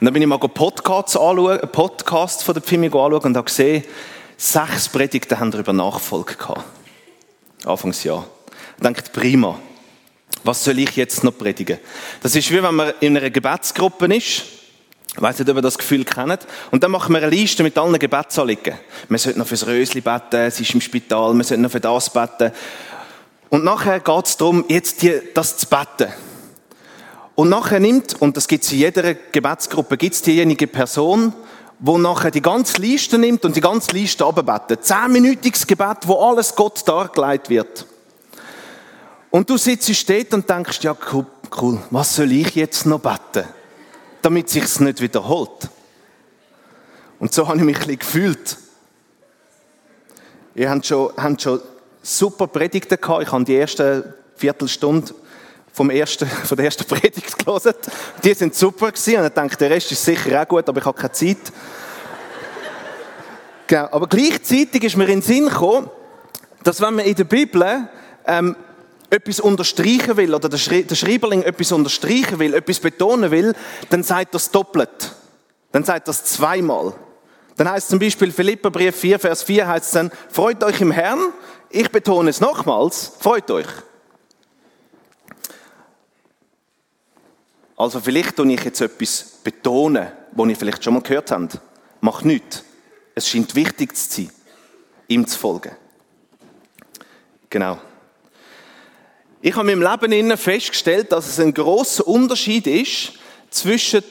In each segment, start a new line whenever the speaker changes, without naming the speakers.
Und dann bin ich mal Podcasts, anschauen, Podcasts von der Pfimi anschauen und habe gesehen, sechs Predigten haben darüber Nachfolge gehabt. Anfangsjahr. Ich dachte, prima. Was soll ich jetzt noch predigen? Das ist wie wenn man in einer Gebetsgruppe ist. Ich weiss nicht, ob ihr das Gefühl kennt. Und dann machen wir eine Liste mit allen Gebetsanliegen. Man sollte noch fürs Rösli beten, es ist im Spital, man sollte noch für das beten. Und nachher geht es darum, jetzt die, das zu beten. Und nachher nimmt, und das gibt es in jeder Gebetsgruppe, gibt es diejenige Person, wo nachher die ganze Liste nimmt und die ganze Liste abbetet. Zehnminütiges Gebet, wo alles Gott dargelegt wird. Und du sitzt dort und denkst, ja cool, was soll ich jetzt noch beten? Damit sich's nicht wiederholt. Und so habe ich mich ein bisschen gefühlt. Ihr habt schon, habt schon super Predigten gehabt. Ich habe die erste Viertelstunde vom ersten, von der ersten Predigt gelesen. Die sind super gewesen. Und ich dachte, der Rest ist sicher auch gut, aber ich habe keine Zeit. genau. Aber gleichzeitig ist mir in den Sinn gekommen, dass wenn man in der Bibel ähm, etwas unterstreichen will, oder der, Schre der Schreiberling etwas unterstreichen will, etwas betonen will, dann sagt es doppelt. Dann sagt es zweimal. Dann heißt zum Beispiel Philipperbrief 4, Vers 4 heißt es dann, freut euch im Herrn. Ich betone es nochmals, freut euch. Also vielleicht tue ich jetzt etwas betonen, was ihr vielleicht schon mal gehört habt. Macht nichts. Es scheint wichtig zu sein, ihm zu folgen. Genau. Ich habe in meinem Leben festgestellt, dass es ein großer Unterschied ist zwischen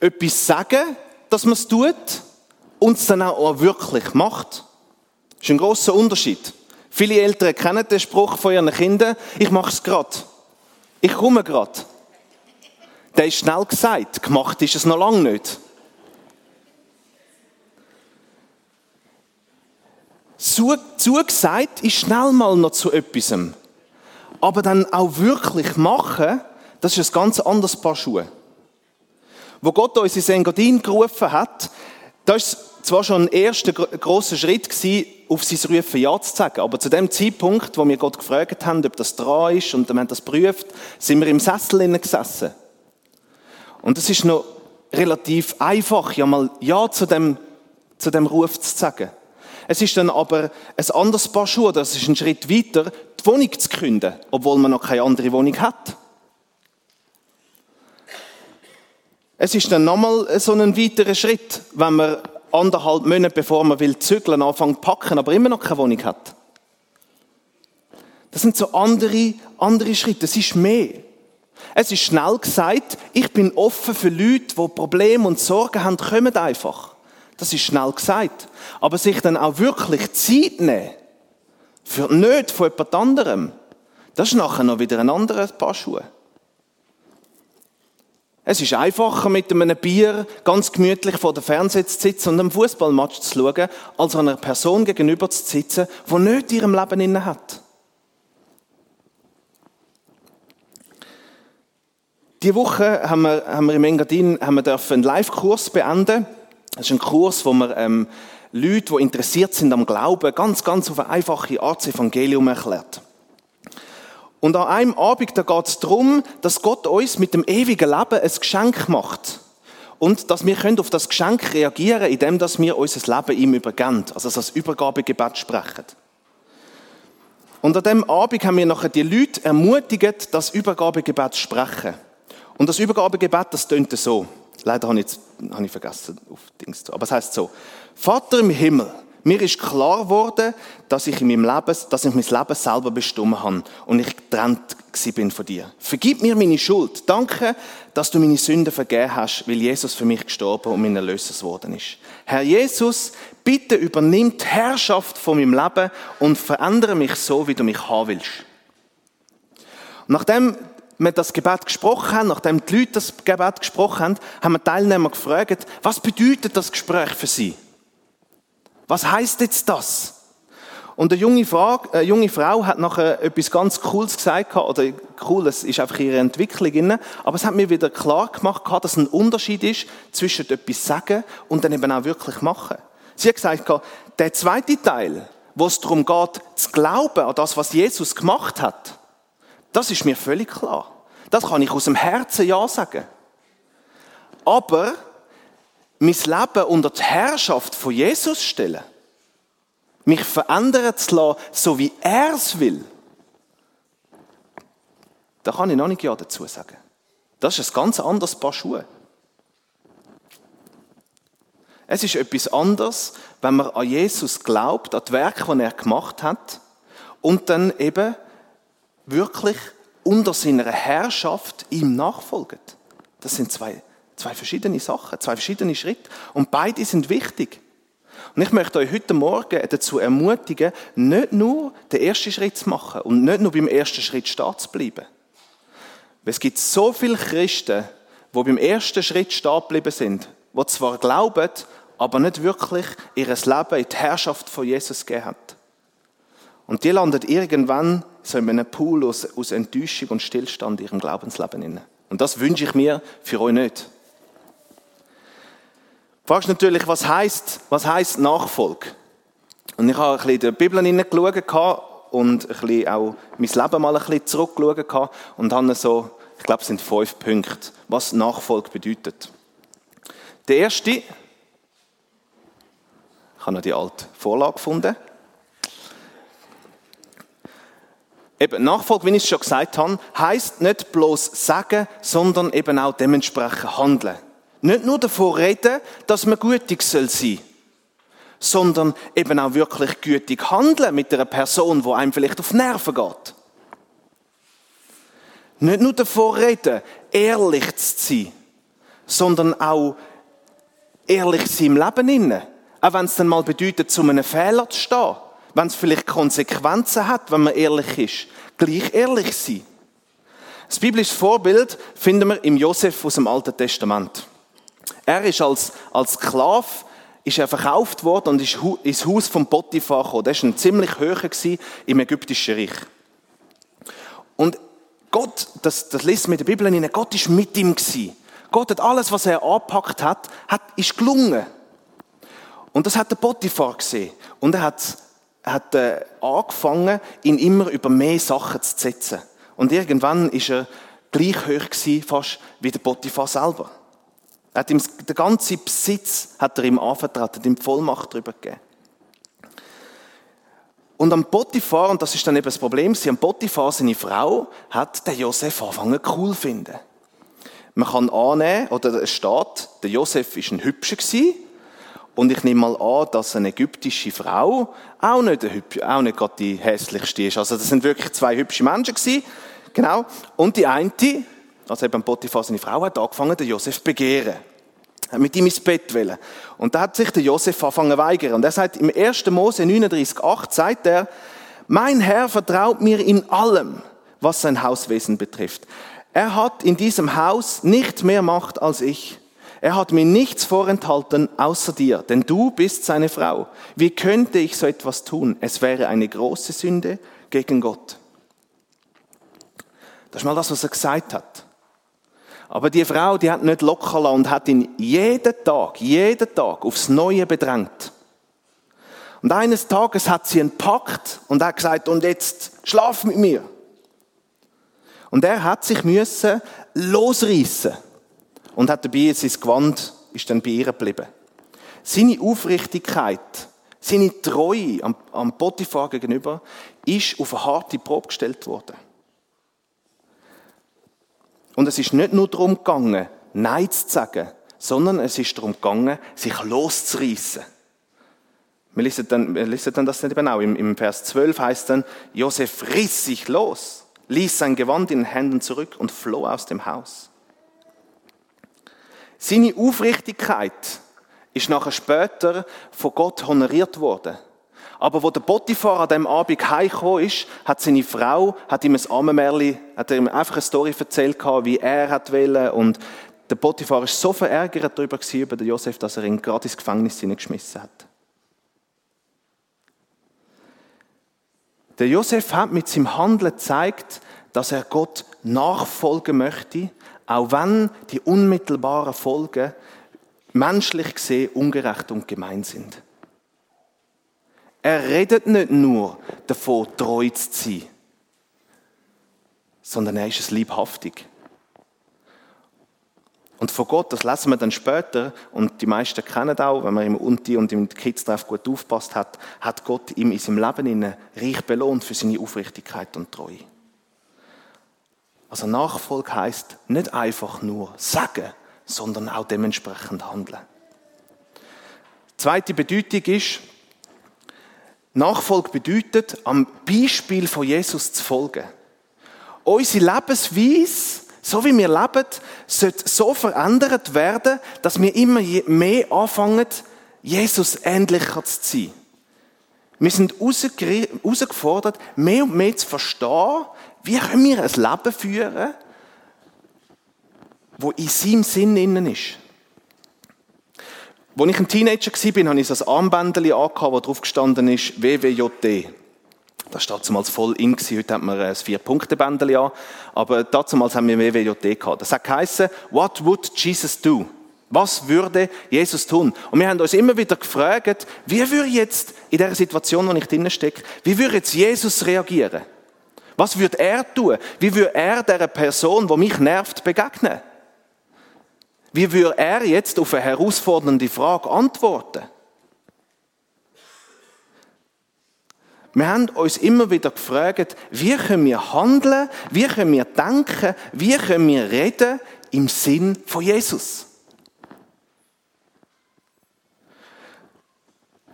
etwas sagen, dass man es tut, und es dann auch wirklich macht. Das ist ein großer Unterschied. Viele Eltern kennen den Spruch von ihren Kindern, ich mache es gerade. Ich komme gerade. Der ist schnell gesagt, gemacht ist es noch lange nicht. Zugesagt ist schnell mal noch zu etwas. Aber dann auch wirklich machen, das ist ein ganz anderes Paar Schuhe. Wo Gott uns in Engadin gerufen hat, das war zwar schon ein erster großer Schritt gewesen, auf sein Rufen Ja zu sagen, aber zu dem Zeitpunkt, wo wir Gott gefragt haben, ob das dran ist und wir haben das geprüft, sind wir im Sessel gesessen. Und es ist noch relativ einfach, ja mal Ja zu dem, zu dem Ruf zu sagen. Es ist dann aber ein anderes Paar Schuhe, das ist ein Schritt weiter, die Wohnung zu künden, obwohl man noch keine andere Wohnung hat. Es ist dann nochmal so ein weiterer Schritt, wenn man anderthalb Monate, bevor man will zügeln, anfängt zu packen, aber immer noch keine Wohnung hat. Das sind so andere, andere Schritte. Es ist mehr. Es ist schnell gesagt, ich bin offen für Leute, die Probleme und Sorgen haben, kommen einfach. Das ist schnell gesagt. Aber sich dann auch wirklich Zeit nehmen, für nicht von jemand anderem, das ist nachher noch wieder ein anderes Paar Schuhe. Es ist einfacher, mit einem Bier ganz gemütlich vor dem Fernseher zu sitzen und einem Fußballmatch zu schauen, als einer Person gegenüber zu sitzen, die nicht in ihrem Leben inne hat. Diese Woche haben wir, haben wir im Engadin haben wir einen Live-Kurs beenden. Das ist ein Kurs, wo wir ähm, Leute, die interessiert sind am Glauben, ganz, ganz auf eine einfache Art das Evangelium erklärt. Und an einem Abend, da geht es darum, dass Gott uns mit dem ewigen Leben ein Geschenk macht. Und dass wir können auf das Geschenk reagieren können, indem wir unser Leben ihm übergeben. Also das Übergabegebet sprechen. Und an dem Abend haben wir nachher die Leute ermutigt, das Übergabegebet zu sprechen. Und das Übergabegebet, das tönt so. Leider habe ich, jetzt, habe ich vergessen, auf Dings zu. Aber es heißt so. Vater im Himmel, mir ist klar geworden, dass ich in meinem Leben, dass ich mein Leben selber bestimmt habe und ich getrennt bin von dir. Vergib mir meine Schuld. Danke, dass du meine Sünden vergeben hast, weil Jesus für mich gestorben und mein Erlöser geworden ist. Herr Jesus, bitte übernimm die Herrschaft von meinem Leben und verändere mich so, wie du mich haben willst. nachdem wir das Gebet gesprochen haben, nachdem die Leute das Gebet gesprochen haben, haben wir Teilnehmer gefragt, was bedeutet das Gespräch für sie? Was heißt jetzt das? Und eine junge, Frau, eine junge Frau hat nachher etwas ganz Cooles gesagt, oder cool, es ist einfach ihre Entwicklung, aber es hat mir wieder klar gemacht, dass ein Unterschied ist zwischen etwas sagen und dann eben auch wirklich machen. Sie hat gesagt, der zweite Teil, wo es darum geht, zu glauben an das, was Jesus gemacht hat, das ist mir völlig klar. Das kann ich aus dem Herzen Ja sagen. Aber mein Leben unter die Herrschaft von Jesus stellen, mich verändern zu lassen, so wie er es will, da kann ich noch nicht Ja dazu sagen. Das ist ein ganz anderes Paar Schuhe. Es ist etwas anderes, wenn man an Jesus glaubt, an das Werk, das er gemacht hat, und dann eben wirklich unter seiner Herrschaft ihm nachfolgt. Das sind zwei, zwei verschiedene Sachen, zwei verschiedene Schritte. Und beide sind wichtig. Und ich möchte euch heute Morgen dazu ermutigen, nicht nur den ersten Schritt zu machen und nicht nur beim ersten Schritt stehen zu bleiben. Es gibt so viele Christen, die beim ersten Schritt stehen geblieben sind, die zwar glauben, aber nicht wirklich ihr Leben in die Herrschaft von Jesus gegeben hat. Und die landen irgendwann so in einem Pool aus, aus Enttäuschung und Stillstand in ihrem Glaubensleben inne. Und das wünsche ich mir für euch nicht. Du fragst natürlich, was heißt, was heißt Nachfolge? Und ich habe ein bisschen in der Bibel hineingeschaut und ein bisschen auch mein Leben mal ein bisschen zurückgeschaut und habe so, ich glaube, es sind fünf Punkte, was Nachfolge bedeutet. Der erste, ich habe noch die alte Vorlage gefunden. Eben, Nachfolge, wie ich es schon gesagt habe, heisst nicht bloß sagen, sondern eben auch dementsprechend handeln. Nicht nur davon reden, dass man gütig soll sein sondern eben auch wirklich gütig handeln mit einer Person, wo einem vielleicht auf Nerven geht. Nicht nur davon reden, ehrlich zu sein, sondern auch ehrlich sein im Leben. Auch wenn es dann mal bedeutet, zu einem Fehler zu stehen wenn es vielleicht Konsequenzen hat, wenn man ehrlich ist, gleich ehrlich sein. Das biblische Vorbild finden wir im Josef aus dem Alten Testament. Er ist als, als Sklave ist er verkauft worden und ist ins Haus von Potiphar gekommen. Das war ein ziemlich höher im ägyptischen Reich. Und Gott, das, das liest mit der Bibel in, Gott ist mit ihm gewesen. Gott hat alles, was er angepackt hat, hat, ist gelungen. Und das hat der Potiphar gesehen. Und er hat hat äh, angefangen, ihn immer über mehr Sachen zu setzen. Und irgendwann ist er gleich hoch gewesen, fast wie der Potiphar selber. Er hat ihm den ganzen Besitz hat er ihm anvertraut, hat ihm Vollmacht darüber gegeben. Und am Potiphar, und das ist dann eben das Problem, am Potiphar, seine Frau, hat den Josef angefangen cool zu finden. Man kann annehmen, oder es steht, der Josef war ein Hübscher gewesen, und ich nehme mal an, dass eine ägyptische Frau auch nicht, auch nicht gerade die hässlichste ist. Also das sind wirklich zwei hübsche Menschen gewesen. Genau. Und die eine, also eben Potiphar, seine Frau, hat angefangen, den Josef begehren. Hat mit ihm ins Bett wollen. Und da hat sich der Josef angefangen weigern. Und er sagt, im 1. Mose 39,8 sagt er, mein Herr vertraut mir in allem, was sein Hauswesen betrifft. Er hat in diesem Haus nicht mehr Macht als ich. Er hat mir nichts vorenthalten außer dir, denn du bist seine Frau. Wie könnte ich so etwas tun? Es wäre eine große Sünde gegen Gott. Das ist mal das, was er gesagt hat. Aber die Frau, die hat nicht locker lassen und hat ihn jeden Tag, jeden Tag aufs Neue bedrängt. Und eines Tages hat sie ihn packt und hat gesagt, und jetzt schlaf mit mir. Und er hat sich müssen losreißen und hat dabei sein Gewand ist dann bei ihr geblieben. Seine Aufrichtigkeit, seine Treue am, am Potiphar gegenüber ist auf eine harte Probe gestellt worden. Und es ist nicht nur darum gegangen, Nein zu sagen, sondern es ist darum gegangen, sich loszureißen. Wir lesen dann, wir lesen dann das nicht eben auch. Im, Im Vers 12 heißt dann, Josef riss sich los, ließ sein Gewand in den Händen zurück und floh aus dem Haus. Seine Aufrichtigkeit ist nachher später von Gott honoriert worden. Aber wo der Potiphar an dem Abend heimgekommen ist, hat seine Frau, hat ihm ein Armenmärli, hat ihm einfach eine Story erzählt, wie er hat wollen. Und der Potiphar ist so verärgert darüber über den Josef, dass er ihn gerade ins Gefängnis hineingeschmissen hat. Der Josef hat mit seinem Handeln gezeigt, dass er Gott nachfolgen möchte auch wenn die unmittelbaren Folgen menschlich gesehen ungerecht und gemein sind. Er redet nicht nur davon, treu zu sein, sondern er ist es liebhaftig. Und von Gott, das lesen wir dann später, und die meisten kennen auch, wenn man im Unti und im Kids-Treff gut aufpasst hat, hat Gott ihm in seinem Leben reich belohnt für seine Aufrichtigkeit und Treue. Also Nachfolge heißt nicht einfach nur sagen, sondern auch dementsprechend handeln. Zweite Bedeutung ist, Nachfolge bedeutet, am Beispiel von Jesus zu folgen. Unsere Lebensweise, so wie wir leben, sollte so verändert werden, dass wir immer mehr anfangen, Jesus ähnlicher zu sein. Wir sind herausgefordert, mehr und mehr zu verstehen, wie können wir ein Leben führen, wo in seinem Sinn innen ist. Als ich ein Teenager war, hatte ich so ein Armbändchen angehabt, wo drauf gestanden ist, WWJD. Das steht damals voll in. Heute hat man ein Vier-Punkte-Bändchen an. Aber damals haben wir WWJD gehabt. Das hat geheißen, what would Jesus do? Was würde Jesus tun? Und wir haben uns immer wieder gefragt, wie würde jetzt in der Situation, in der ich drinnen stecke, wie würde jetzt Jesus reagieren? Was würde er tun? Wie würde er der Person, die mich nervt, begegnen? Wie würde er jetzt auf eine herausfordernde Frage antworten? Wir haben uns immer wieder gefragt, wie können wir handeln, wie können wir denken, wie können wir reden im Sinn von Jesus.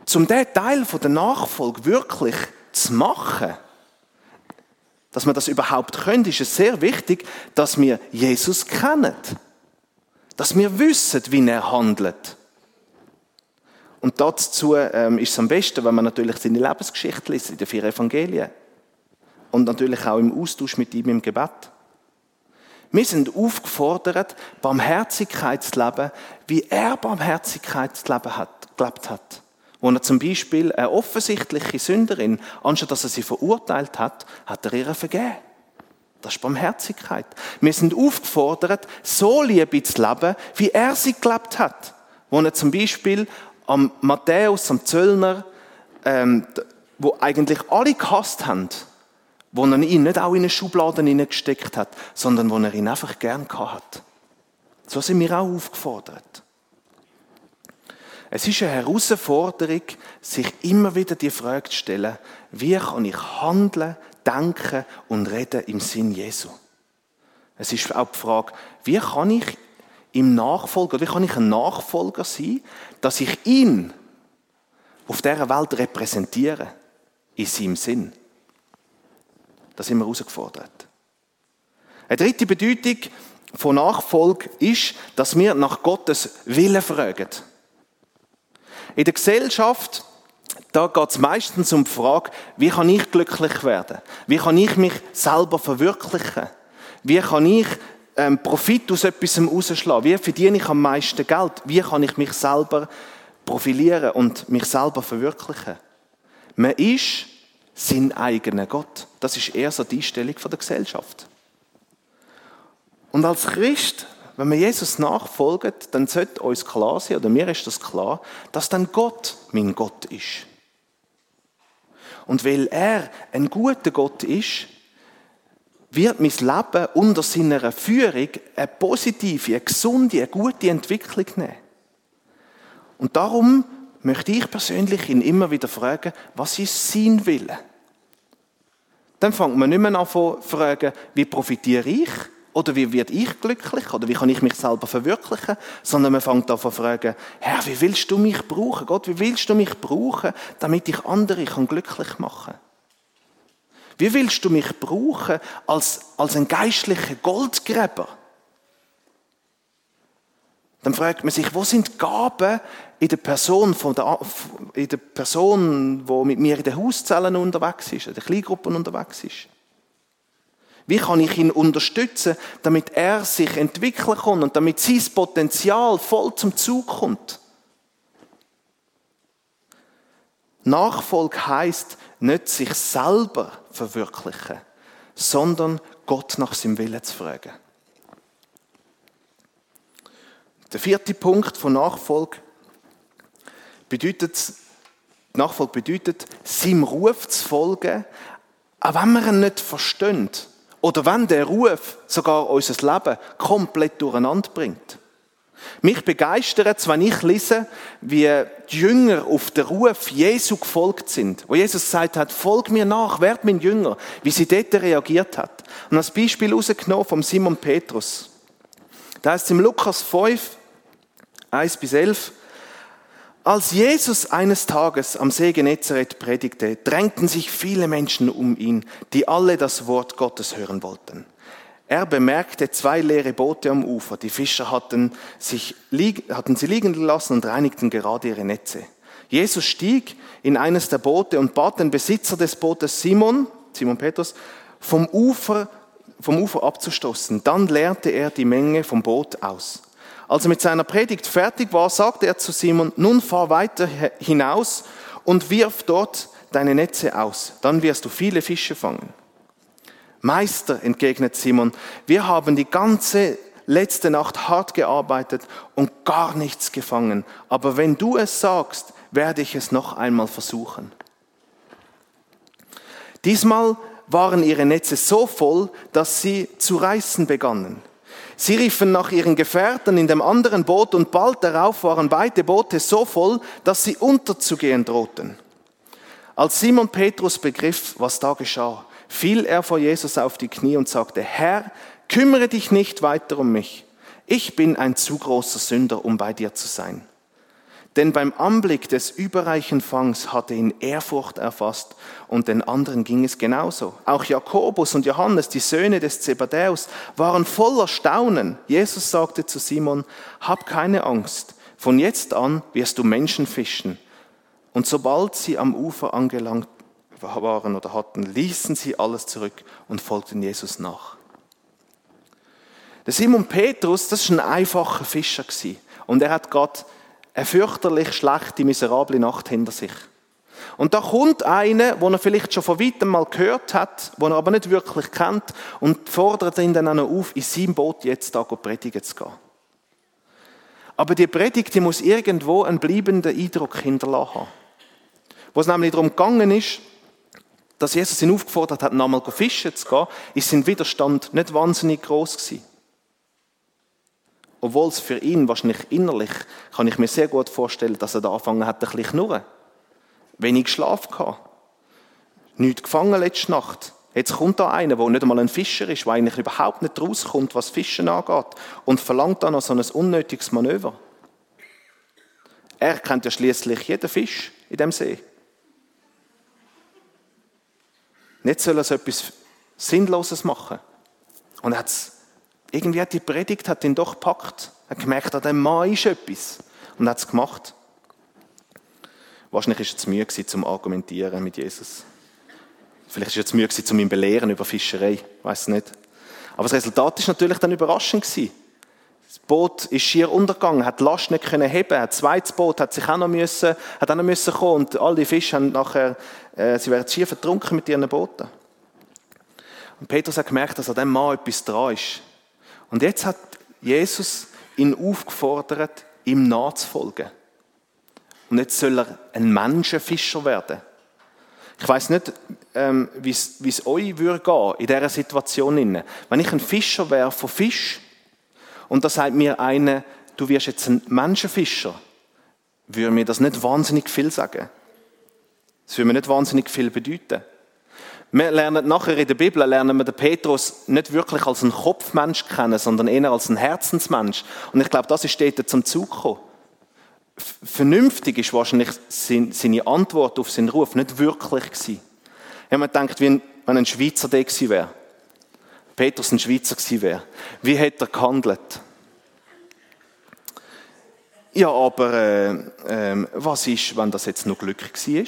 Zum diesen Teil der Nachfolge wirklich zu machen, dass wir das überhaupt können, ist es sehr wichtig, dass wir Jesus kennen dass wir wissen, wie er handelt. Und dazu ähm, ist es am besten, wenn man natürlich seine Lebensgeschichte liest, in den vier Evangelien. Und natürlich auch im Austausch mit ihm im Gebet. Wir sind aufgefordert, Barmherzigkeit zu leben, wie er Barmherzigkeit zu leben hat, gelebt hat. Wo er zum Beispiel eine offensichtliche Sünderin, anstatt dass er sie verurteilt hat, hat er ihr vergeben. Das ist Barmherzigkeit. Wir sind aufgefordert, so Liebe zu leben, wie er sie gelebt hat. Wo er zum Beispiel am Matthäus, am Zöllner, ähm, wo eigentlich alle gehasst haben, wo er ihn nicht auch in eine Schublade hineingesteckt hat, sondern wo er ihn einfach gern hat. So sind wir auch aufgefordert. Es ist eine Herausforderung, sich immer wieder die Frage zu stellen, wie kann ich handeln, denken und reden im Sinn Jesu. Es ist auch die Frage, wie kann ich im Nachfolger, wie kann ich ein Nachfolger sein, dass ich ihn auf dieser Welt repräsentiere, in seinem Sinn. Da sind wir herausgefordert. Eine dritte Bedeutung von Nachfolge ist, dass wir nach Gottes Willen fragen. In der Gesellschaft da geht es meistens um die Frage, wie kann ich glücklich werden? Wie kann ich mich selber verwirklichen? Wie kann ich ähm, Profit aus etwas rausschlagen? Wie verdiene ich am meisten Geld? Wie kann ich mich selber profilieren und mich selber verwirklichen? Man ist sein eigener Gott. Das ist eher so die Einstellung der Gesellschaft. Und als Christ, wenn wir Jesus nachfolgen, dann sollte uns klar sein, oder mir ist das klar, dass dann Gott mein Gott ist. Und weil er ein guter Gott ist, wird mein Leben unter seiner Führung eine positive, eine gesunde, eine gute Entwicklung nehmen. Und darum möchte ich persönlich ihn immer wieder fragen, was ist sein Wille? Dann fängt man nicht mehr an zu fragen, wie profitiere ich, oder wie werde ich glücklich? Oder wie kann ich mich selber verwirklichen? Sondern man fängt an zu fragen, Herr, wie willst du mich brauchen? Gott, wie willst du mich brauchen, damit ich andere kann glücklich machen Wie willst du mich brauchen als, als ein geistlicher Goldgräber? Dann fragt man sich, wo sind Gaben in der Person, von der, in der Person, die mit mir in den Hauszellen unterwegs ist, in den Kleingruppen unterwegs ist? Wie kann ich ihn unterstützen, damit er sich entwickeln kann und damit sein Potenzial voll zum Zug kommt? Nachfolge heißt nicht sich selber verwirklichen, sondern Gott nach seinem Willen zu fragen. Der vierte Punkt von Nachfolge bedeutet, Nachfolge bedeutet, seinem Ruf zu folgen, auch wenn man ihn nicht versteht. Oder wenn der Ruf sogar unser Leben komplett durcheinander bringt. Mich begeistert es, wenn ich lese, wie die Jünger auf den Ruf Jesu gefolgt sind. Wo Jesus gesagt hat, folg mir nach, werd mein Jünger. Wie sie dort reagiert hat. Und als Beispiel rausgenommen vom Simon Petrus. Da heißt es im Lukas 5, 1 bis 11, als Jesus eines Tages am See Genezareth predigte, drängten sich viele Menschen um ihn, die alle das Wort Gottes hören wollten. Er bemerkte zwei leere Boote am Ufer. Die Fischer hatten, sich, hatten sie liegen gelassen und reinigten gerade ihre Netze. Jesus stieg in eines der Boote und bat den Besitzer des Bootes Simon, Simon Petrus, vom Ufer, vom Ufer abzustoßen. Dann leerte er die Menge vom Boot aus. Als er mit seiner Predigt fertig war, sagte er zu Simon, nun fahr weiter hinaus und wirf dort deine Netze aus. Dann wirst du viele Fische fangen. Meister, entgegnet Simon, wir haben die ganze letzte Nacht hart gearbeitet und gar nichts gefangen. Aber wenn du es sagst, werde ich es noch einmal versuchen. Diesmal waren ihre Netze so voll, dass sie zu reißen begannen. Sie riefen nach ihren Gefährten in dem anderen Boot und bald darauf waren beide Boote so voll, dass sie unterzugehen drohten. Als Simon Petrus begriff, was da geschah, fiel er vor Jesus auf die Knie und sagte, Herr, kümmere dich nicht weiter um mich. Ich bin ein zu großer Sünder, um bei dir zu sein. Denn beim Anblick des überreichen Fangs hatte ihn Ehrfurcht erfasst und den anderen ging es genauso. Auch Jakobus und Johannes, die Söhne des Zebedäus, waren voller Staunen. Jesus sagte zu Simon, hab keine Angst, von jetzt an wirst du Menschen fischen. Und sobald sie am Ufer angelangt waren oder hatten, ließen sie alles zurück und folgten Jesus nach. Der Simon Petrus, das war ein einfacher Fischer und er hat Gott eine fürchterlich schlechte, miserable Nacht hinter sich. Und da kommt einer, wo er vielleicht schon von weitem mal gehört hat, wo er aber nicht wirklich kennt und fordert ihn dann auch noch auf, in seinem Boot jetzt da predigen zu gehen. Aber die Predigt, die muss irgendwo einen bleibenden Eindruck hinterlassen haben. Wo es nämlich darum gegangen ist, dass Jesus ihn aufgefordert hat, nochmal fischen zu gehen, ist sein Widerstand nicht wahnsinnig groß gewesen. Obwohl es für ihn wahrscheinlich innerlich, kann ich mir sehr gut vorstellen, dass er da angefangen hat, ein bisschen knurren. Wenig Schlaf gehabt. Nichts gefangen letzte Nacht. Jetzt kommt da einer, der nicht einmal ein Fischer ist, der eigentlich überhaupt nicht rauskommt, was Fischen angeht, und verlangt dann noch so ein unnötiges Manöver. Er kennt ja schließlich jeden Fisch in dem See. Nicht soll er so etwas Sinnloses machen. Und er hat's, irgendwie hat die Predigt hat ihn doch gepackt. Er hat gemerkt, an dem Mann ist etwas. Und hat es gemacht. Wahrscheinlich war es zu müde zum Argumentieren mit Jesus. Vielleicht war es zu müde zum ihn belehren über Fischerei. Ich weiß nicht. Aber das Resultat ist natürlich dann überraschend gewesen. Das Boot ist schier untergegangen, hat die Last nicht können heben. Ein zweites Boot hat sich auch noch müssen, hat auch noch müssen kommen und all die Fische haben nachher, äh, sie werden schier vertrunken mit ihren Booten. Und Petrus hat gemerkt, dass an dem Mann etwas dran ist. Und jetzt hat Jesus ihn aufgefordert, ihm nachzufolgen. Und jetzt soll er ein Menschenfischer werden. Ich weiß nicht, ähm, wie es euch würde gehen in dieser Situation. Wenn ich ein Fischer wäre von Fisch, und da sagt mir einer, du wirst jetzt ein Menschenfischer, würde mir das nicht wahnsinnig viel sagen. Das würde mir nicht wahnsinnig viel bedeuten. Wir lernen nachher in der Bibel, lernen wir den Petrus nicht wirklich als einen Kopfmensch kennen, sondern eher als einen Herzensmensch. Und ich glaube, das ist dort zum Zug gekommen. Vernünftig ist wahrscheinlich seine Antwort auf seinen Ruf nicht wirklich gewesen. Ich habe mir gedacht, wenn ein Schweizer da gewesen wäre. Petrus ein Schweizer gewesen wäre, wie hätte er gehandelt? Ja, aber äh, äh, was ist, wenn das jetzt noch Glück war?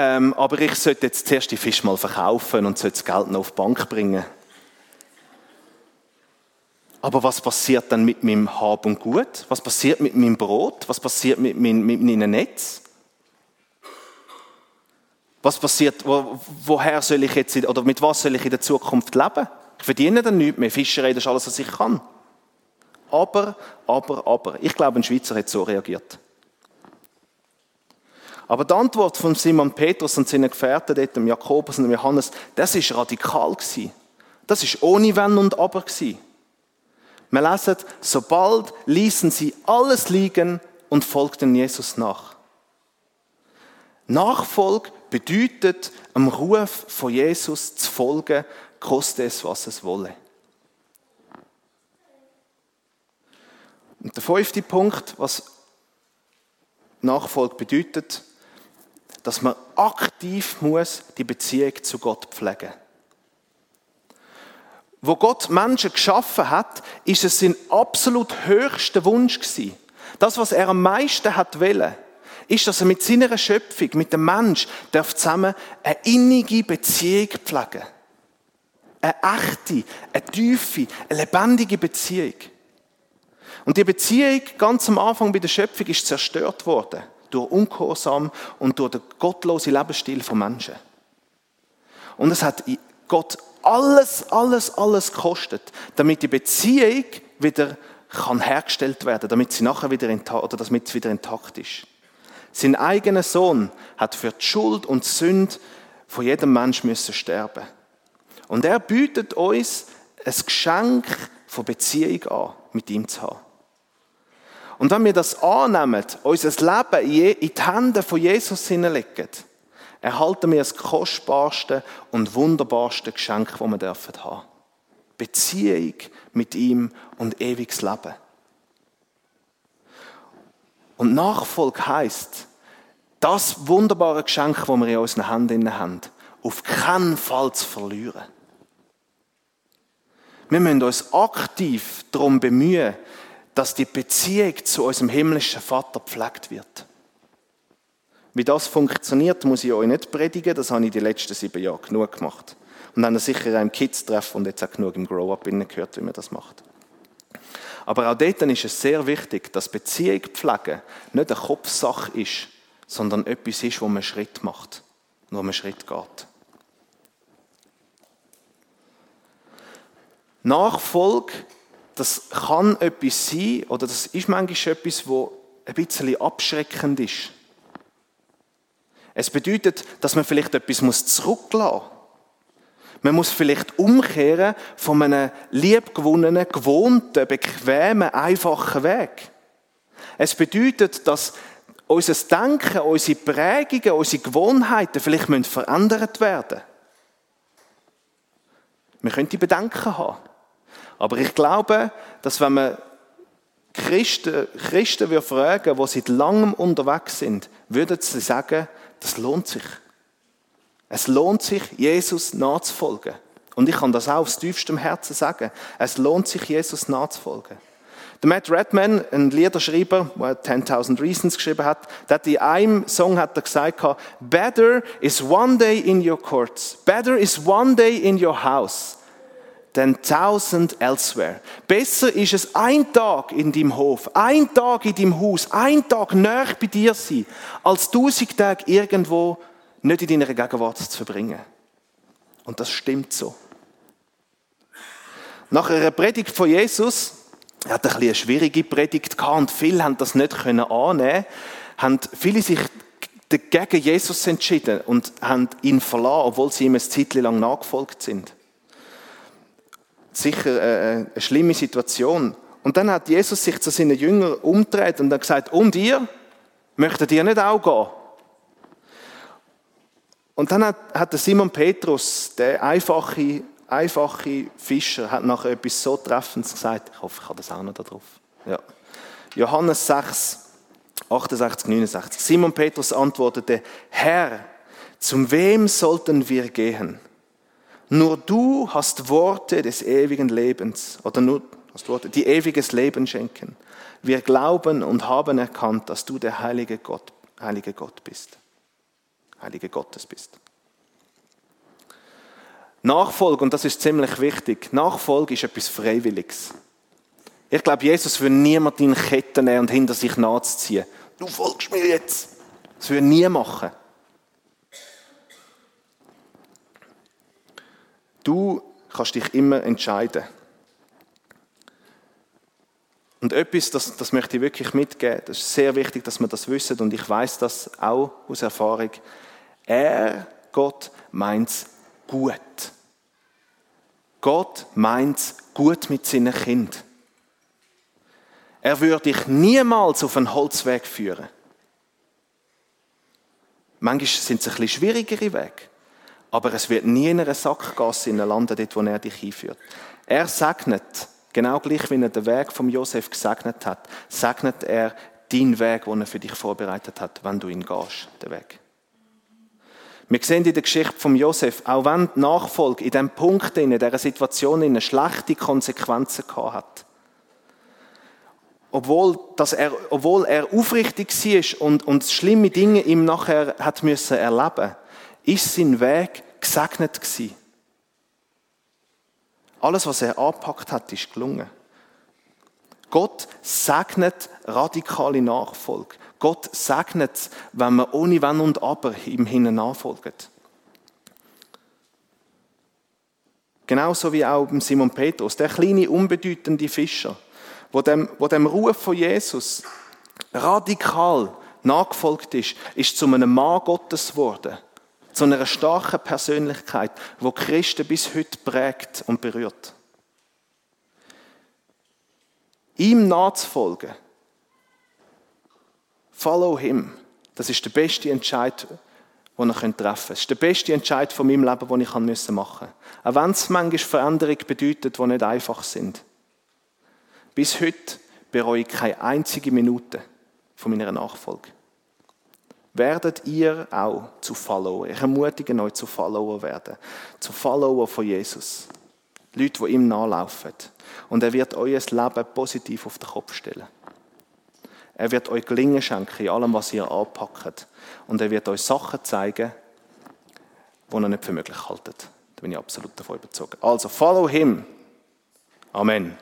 Ähm, aber ich sollte jetzt zuerst die Fisch mal verkaufen und sollte das Geld noch auf die Bank bringen. Aber was passiert dann mit meinem Hab und Gut? Was passiert mit meinem Brot? Was passiert mit, mein, mit meinem Netz? Was passiert, wo, woher soll ich jetzt, oder mit was soll ich in der Zukunft leben? Ich verdiene dann nichts mehr. Fischerei, das ist alles, was ich kann. Aber, aber, aber. Ich glaube, ein Schweizer hat so reagiert. Aber die Antwort von Simon Petrus und seinen Gefährten, dort, dem Jakobus und dem Johannes, das ist radikal gewesen. Das ist ohne Wenn und Aber gewesen. Wir lesen, sobald ließen sie alles liegen und folgten Jesus nach. Nachfolg bedeutet, am Ruf von Jesus zu folgen, koste es, was es wolle. Und der fünfte Punkt, was Nachfolge bedeutet, dass man aktiv muss die Beziehung zu Gott pflegen. Wo Gott Menschen geschaffen hat, ist es sein absolut höchster Wunsch gewesen. Das, was er am meisten hat wollen, ist, dass er mit seiner Schöpfung, mit dem Mensch, darf zusammen eine innige Beziehung pflegen. Eine echte, eine tiefe, eine lebendige Beziehung. Und die Beziehung ganz am Anfang bei der Schöpfung ist zerstört worden. Durch Ungehorsam und durch den gottlosen Lebensstil von Menschen. Und es hat Gott alles, alles, alles gekostet, damit die Beziehung wieder kann hergestellt werden, damit sie nachher wieder oder damit sie wieder intakt ist. Sein eigener Sohn hat für die Schuld und die Sünde von jedem Mensch müssen sterben. Und er bietet uns ein Geschenk von Beziehung an, mit ihm zu haben. Und wenn wir das annehmen, unser Leben in die Hände von Jesus hineinlegen, erhalten wir das kostbarste und wunderbarste Geschenk, das wir haben dürfen Beziehung mit ihm und ewiges Leben. Und Nachfolge heißt, das wunderbare Geschenk, das wir in unseren Händen haben, auf keinen Fall zu verlieren. Wir müssen uns aktiv darum bemühen, dass die Beziehung zu unserem himmlischen Vater pflegt wird. Wie das funktioniert, muss ich euch nicht predigen, das habe ich die letzten sieben Jahre genug gemacht. Und dann sicher auch im Kids-Treff und jetzt auch genug im Grow-Up gehört, wie man das macht. Aber auch dort ist es sehr wichtig, dass Beziehung pflegen nicht eine Kopfsache ist, sondern etwas ist, wo man Schritt macht wo man Schritt geht. Nachfolge das kann etwas sein, oder das ist manchmal etwas, wo ein bisschen abschreckend ist. Es bedeutet, dass man vielleicht etwas zurücklassen muss. Man muss vielleicht umkehren von einem liebgewonnenen, gewohnten, bequemen, einfachen Weg. Es bedeutet, dass unser Denken, unsere Prägungen, unsere Gewohnheiten vielleicht verändert werden Wir können die Bedenken haben. Aber ich glaube, dass wenn man Christen, Christen würde fragen, die seit langem unterwegs sind, würden sie sagen, das lohnt sich. Es lohnt sich, Jesus nachzufolgen. Und ich kann das auch aus tiefstem Herzen sagen. Es lohnt sich, Jesus nachzufolgen. Der Matt Redman, ein Liederschreiber, der 10.000 Reasons geschrieben hat, hat in einem Song hat er gesagt, Better is one day in your courts. Better is one day in your house than thousand elsewhere. Besser ist es ein Tag in deinem Hof, ein Tag in deinem Haus, ein Tag näher bei dir sein, als tausend Tage irgendwo nicht in deiner Gegenwart zu verbringen. Und das stimmt so. Nach einer Predigt von Jesus, er hat ein eine schwierige Predigt gehabt und viele haben das nicht annehmen haben viele sich gegen Jesus entschieden und haben ihn verlassen, obwohl sie ihm ein Zeit lang nachgefolgt sind sicher äh, eine schlimme Situation. Und dann hat Jesus sich zu seinen Jüngern umgedreht und hat gesagt, und ihr? Möchtet ihr nicht auch gehen? Und dann hat, hat der Simon Petrus, der einfache, einfache Fischer, hat nachher etwas so Treffendes gesagt. Ich hoffe, ich habe das auch noch da drauf. Ja. Johannes 6, 68, 69. Simon Petrus antwortete, Herr, zum wem sollten wir gehen? Nur du hast Worte des ewigen Lebens oder nur hast Worte, die ewiges Leben schenken. Wir glauben und haben erkannt, dass du der heilige Gott, heilige Gott bist. Heilige Gottes bist. Nachfolge, und das ist ziemlich wichtig, Nachfolge ist etwas Freiwilliges. Ich glaube, Jesus will niemand in Ketten nehmen und hinter sich nachziehen. Du folgst mir jetzt. Das er nie machen. Du kannst dich immer entscheiden. Und etwas, das, das möchte ich wirklich mitgeben, das ist sehr wichtig, dass wir das wissen und ich weiß das auch aus Erfahrung. Er, Gott, meint es gut. Gott meint es gut mit seinen Kind. Er würde dich niemals auf einen Holzweg führen. Manchmal sind es ein bisschen schwierigere Wege, aber es wird nie in einer Sackgasse landen, dort, wo er dich hinführt. Er segnet, genau gleich wie er den Weg von Josef gesegnet hat, segnet er deinen Weg, den er für dich vorbereitet hat, wenn du ihn gehst, den Weg. Wir sehen in der Geschichte von Josef, auch wenn die Nachfolge in diesem Punkt, in dieser Situation, eine schlechte Konsequenzen gehabt hat. Obwohl, dass er, obwohl er aufrichtig war und, und schlimme Dinge ihm nachher hat müssen erleben, ist sein Weg gesegnet gewesen. Alles, was er angepackt hat, ist gelungen. Gott segnet radikale Nachfolge. Gott segnet es, wenn man ohne Wenn und Aber ihm hinein nachfolgt. Genauso wie auch beim Simon Petrus, der kleine, unbedeutende Fischer, wo dem, wo dem Ruf von Jesus radikal nachgefolgt ist, ist zu einem Mann Gottes geworden. Zu einer starken Persönlichkeit, wo Christen bis heute prägt und berührt. Ihm nachzufolgen, Follow him. Das ist der beste Entscheid, den ihr treffen könnt. Das ist der beste Entscheid von meinem Leben, den ich machen musste. Auch wenn es manchmal Veränderungen bedeutet, die nicht einfach sind. Bis heute bereue ich keine einzige Minute von meiner Nachfolge. Werdet ihr auch zu Follower. Ich ermutige euch zu Follower werden. Zu Follower von Jesus. Leute, die ihm nachlaufen. Und er wird euer Leben positiv auf den Kopf stellen. Er wird euch Gelingen schenken in allem, was ihr anpackt. Und er wird euch Sachen zeigen, die ihr nicht für möglich haltet. Da bin ich absolut davon überzeugt. Also, follow him. Amen.